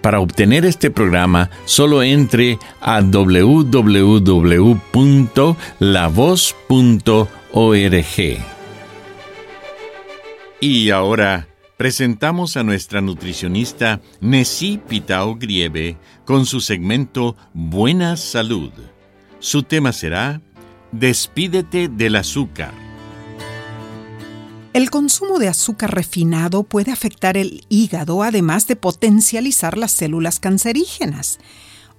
Para obtener este programa, solo entre a www.lavoz.org. Y ahora presentamos a nuestra nutricionista Nessie Pitao Grieve con su segmento Buena Salud. Su tema será Despídete del azúcar. El consumo de azúcar refinado puede afectar el hígado además de potencializar las células cancerígenas.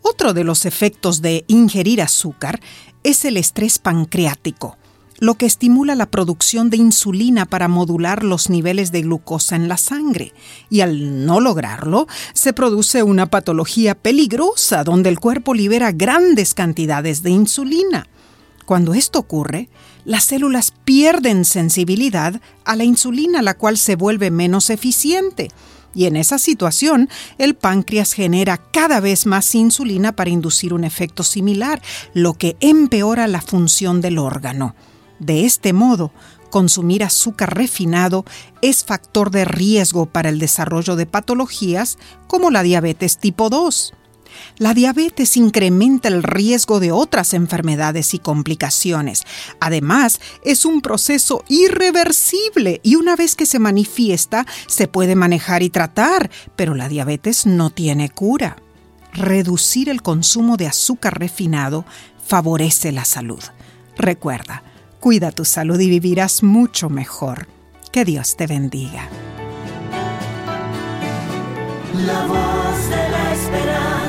Otro de los efectos de ingerir azúcar es el estrés pancreático, lo que estimula la producción de insulina para modular los niveles de glucosa en la sangre. Y al no lograrlo, se produce una patología peligrosa donde el cuerpo libera grandes cantidades de insulina. Cuando esto ocurre, las células pierden sensibilidad a la insulina, la cual se vuelve menos eficiente. Y en esa situación, el páncreas genera cada vez más insulina para inducir un efecto similar, lo que empeora la función del órgano. De este modo, consumir azúcar refinado es factor de riesgo para el desarrollo de patologías como la diabetes tipo 2. La diabetes incrementa el riesgo de otras enfermedades y complicaciones. Además, es un proceso irreversible y una vez que se manifiesta, se puede manejar y tratar, pero la diabetes no tiene cura. Reducir el consumo de azúcar refinado favorece la salud. Recuerda, cuida tu salud y vivirás mucho mejor. Que Dios te bendiga. La voz de la esperanza,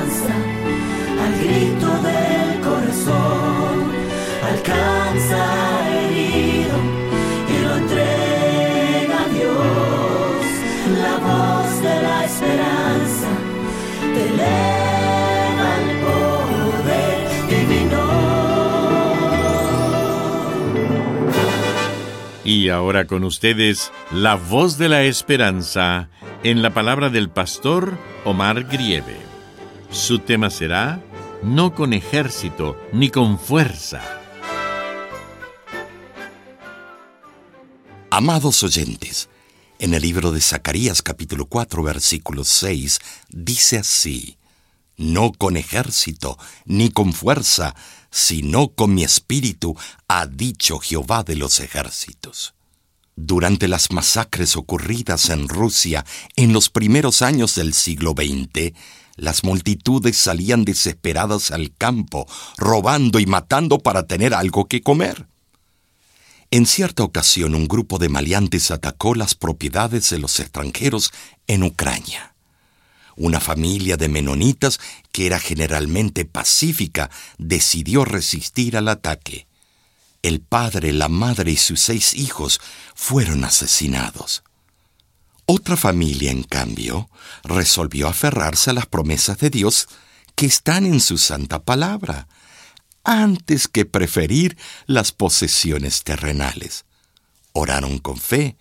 grito del corazón, alcanza herido y lo entrega a Dios. La voz de la esperanza te eleva al poder divino. Y ahora con ustedes, la voz de la esperanza en la palabra del pastor Omar Grieve. Su tema será No con ejército ni con fuerza. Amados oyentes, en el libro de Zacarías capítulo 4 versículo 6 dice así, No con ejército ni con fuerza, sino con mi espíritu, ha dicho Jehová de los ejércitos. Durante las masacres ocurridas en Rusia en los primeros años del siglo XX, las multitudes salían desesperadas al campo, robando y matando para tener algo que comer. En cierta ocasión un grupo de maleantes atacó las propiedades de los extranjeros en Ucrania. Una familia de menonitas, que era generalmente pacífica, decidió resistir al ataque el padre, la madre y sus seis hijos fueron asesinados. Otra familia, en cambio, resolvió aferrarse a las promesas de Dios que están en su santa palabra, antes que preferir las posesiones terrenales. Oraron con fe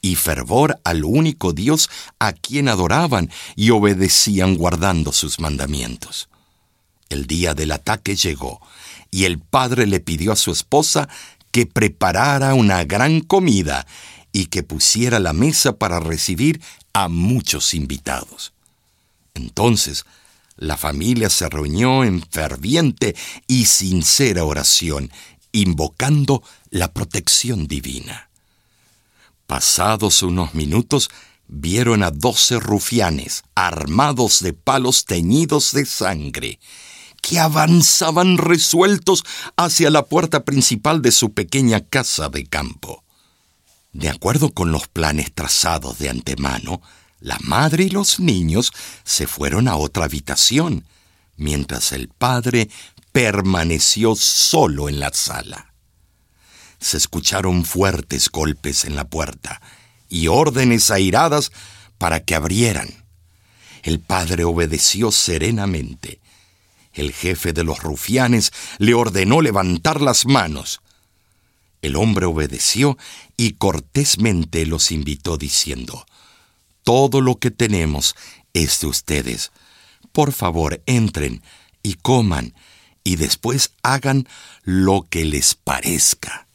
y fervor al único Dios a quien adoraban y obedecían guardando sus mandamientos. El día del ataque llegó y el padre le pidió a su esposa que preparara una gran comida y que pusiera la mesa para recibir a muchos invitados. Entonces, la familia se reunió en ferviente y sincera oración, invocando la protección divina. Pasados unos minutos, vieron a doce rufianes armados de palos teñidos de sangre que avanzaban resueltos hacia la puerta principal de su pequeña casa de campo. De acuerdo con los planes trazados de antemano, la madre y los niños se fueron a otra habitación, mientras el padre permaneció solo en la sala. Se escucharon fuertes golpes en la puerta y órdenes airadas para que abrieran. El padre obedeció serenamente. El jefe de los rufianes le ordenó levantar las manos. El hombre obedeció y cortésmente los invitó diciendo, Todo lo que tenemos es de ustedes. Por favor, entren y coman, y después hagan lo que les parezca.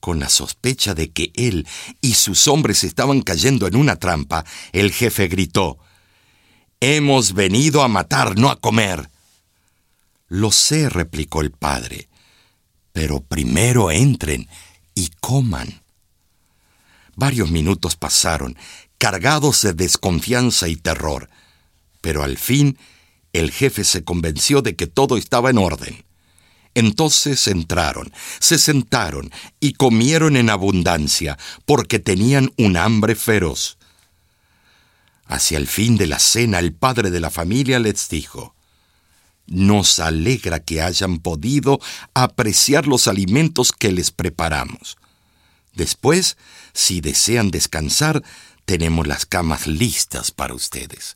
Con la sospecha de que él y sus hombres estaban cayendo en una trampa, el jefe gritó, Hemos venido a matar, no a comer. Lo sé, replicó el padre, pero primero entren y coman. Varios minutos pasaron, cargados de desconfianza y terror, pero al fin el jefe se convenció de que todo estaba en orden. Entonces entraron, se sentaron y comieron en abundancia, porque tenían un hambre feroz. Hacia el fin de la cena el padre de la familia les dijo, nos alegra que hayan podido apreciar los alimentos que les preparamos. Después, si desean descansar, tenemos las camas listas para ustedes.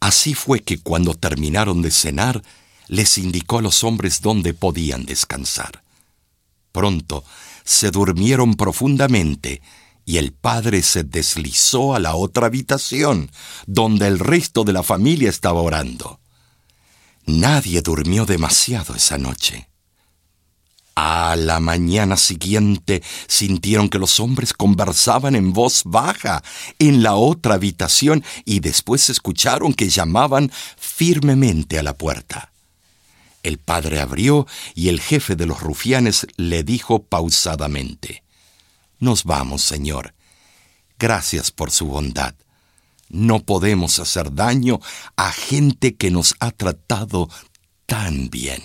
Así fue que cuando terminaron de cenar, les indicó a los hombres dónde podían descansar. Pronto se durmieron profundamente y el padre se deslizó a la otra habitación, donde el resto de la familia estaba orando. Nadie durmió demasiado esa noche. A la mañana siguiente sintieron que los hombres conversaban en voz baja en la otra habitación y después escucharon que llamaban firmemente a la puerta. El padre abrió y el jefe de los rufianes le dijo pausadamente, Nos vamos, señor. Gracias por su bondad. No podemos hacer daño a gente que nos ha tratado tan bien.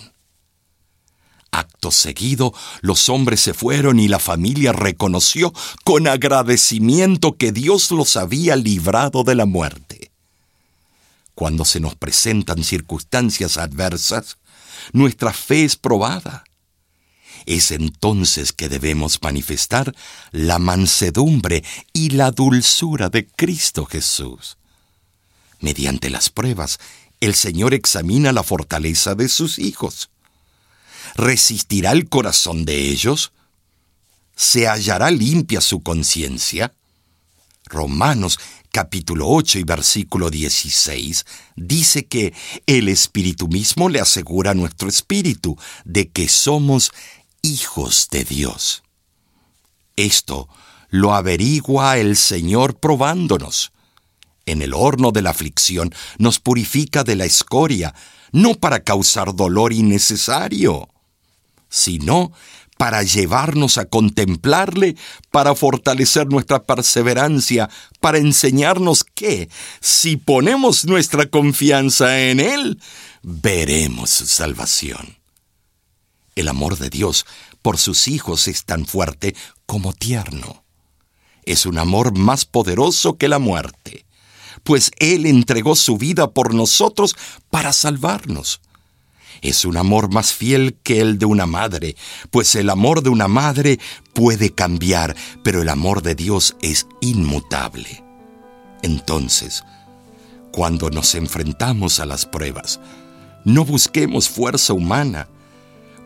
Acto seguido, los hombres se fueron y la familia reconoció con agradecimiento que Dios los había librado de la muerte. Cuando se nos presentan circunstancias adversas, nuestra fe es probada. Es entonces que debemos manifestar la mansedumbre y la dulzura de Cristo Jesús. Mediante las pruebas, el Señor examina la fortaleza de sus hijos. ¿Resistirá el corazón de ellos? ¿Se hallará limpia su conciencia? Romanos capítulo 8 y versículo 16 dice que el Espíritu mismo le asegura a nuestro espíritu de que somos hijos de Dios. Esto lo averigua el Señor probándonos. En el horno de la aflicción nos purifica de la escoria, no para causar dolor innecesario, sino para llevarnos a contemplarle, para fortalecer nuestra perseverancia, para enseñarnos que, si ponemos nuestra confianza en Él, veremos su salvación. El amor de Dios por sus hijos es tan fuerte como tierno. Es un amor más poderoso que la muerte, pues Él entregó su vida por nosotros para salvarnos. Es un amor más fiel que el de una madre, pues el amor de una madre puede cambiar, pero el amor de Dios es inmutable. Entonces, cuando nos enfrentamos a las pruebas, no busquemos fuerza humana,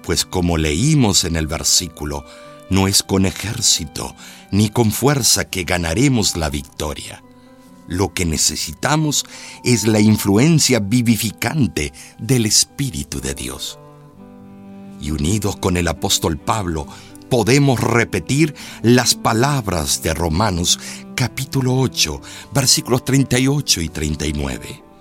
pues como leímos en el versículo, no es con ejército ni con fuerza que ganaremos la victoria. Lo que necesitamos es la influencia vivificante del Espíritu de Dios. Y unidos con el apóstol Pablo, podemos repetir las palabras de Romanos capítulo 8, versículos 38 y 39.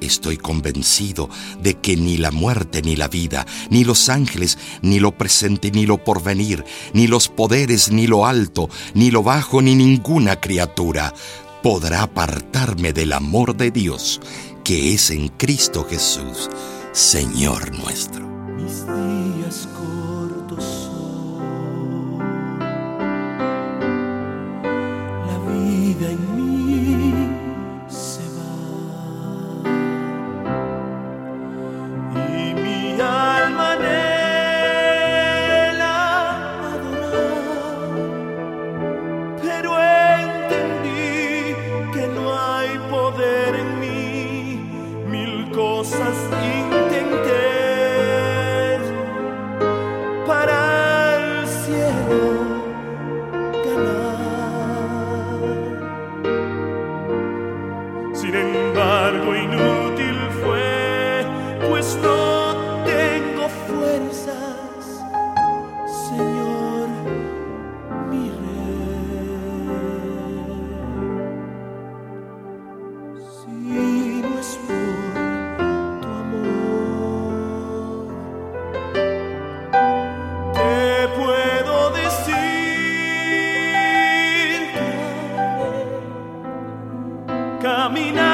Estoy convencido de que ni la muerte ni la vida, ni los ángeles, ni lo presente ni lo porvenir, ni los poderes ni lo alto, ni lo bajo ni ninguna criatura podrá apartarme del amor de Dios que es en Cristo Jesús, Señor nuestro. Mis días cortos son, la vida en mí que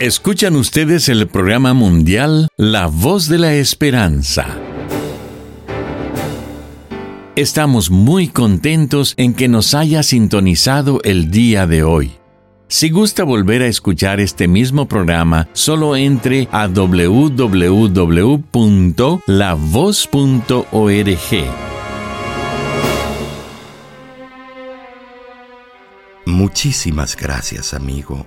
Escuchan ustedes el programa mundial La Voz de la Esperanza. Estamos muy contentos en que nos haya sintonizado el día de hoy. Si gusta volver a escuchar este mismo programa, solo entre a www.lavoz.org. Muchísimas gracias, amigo,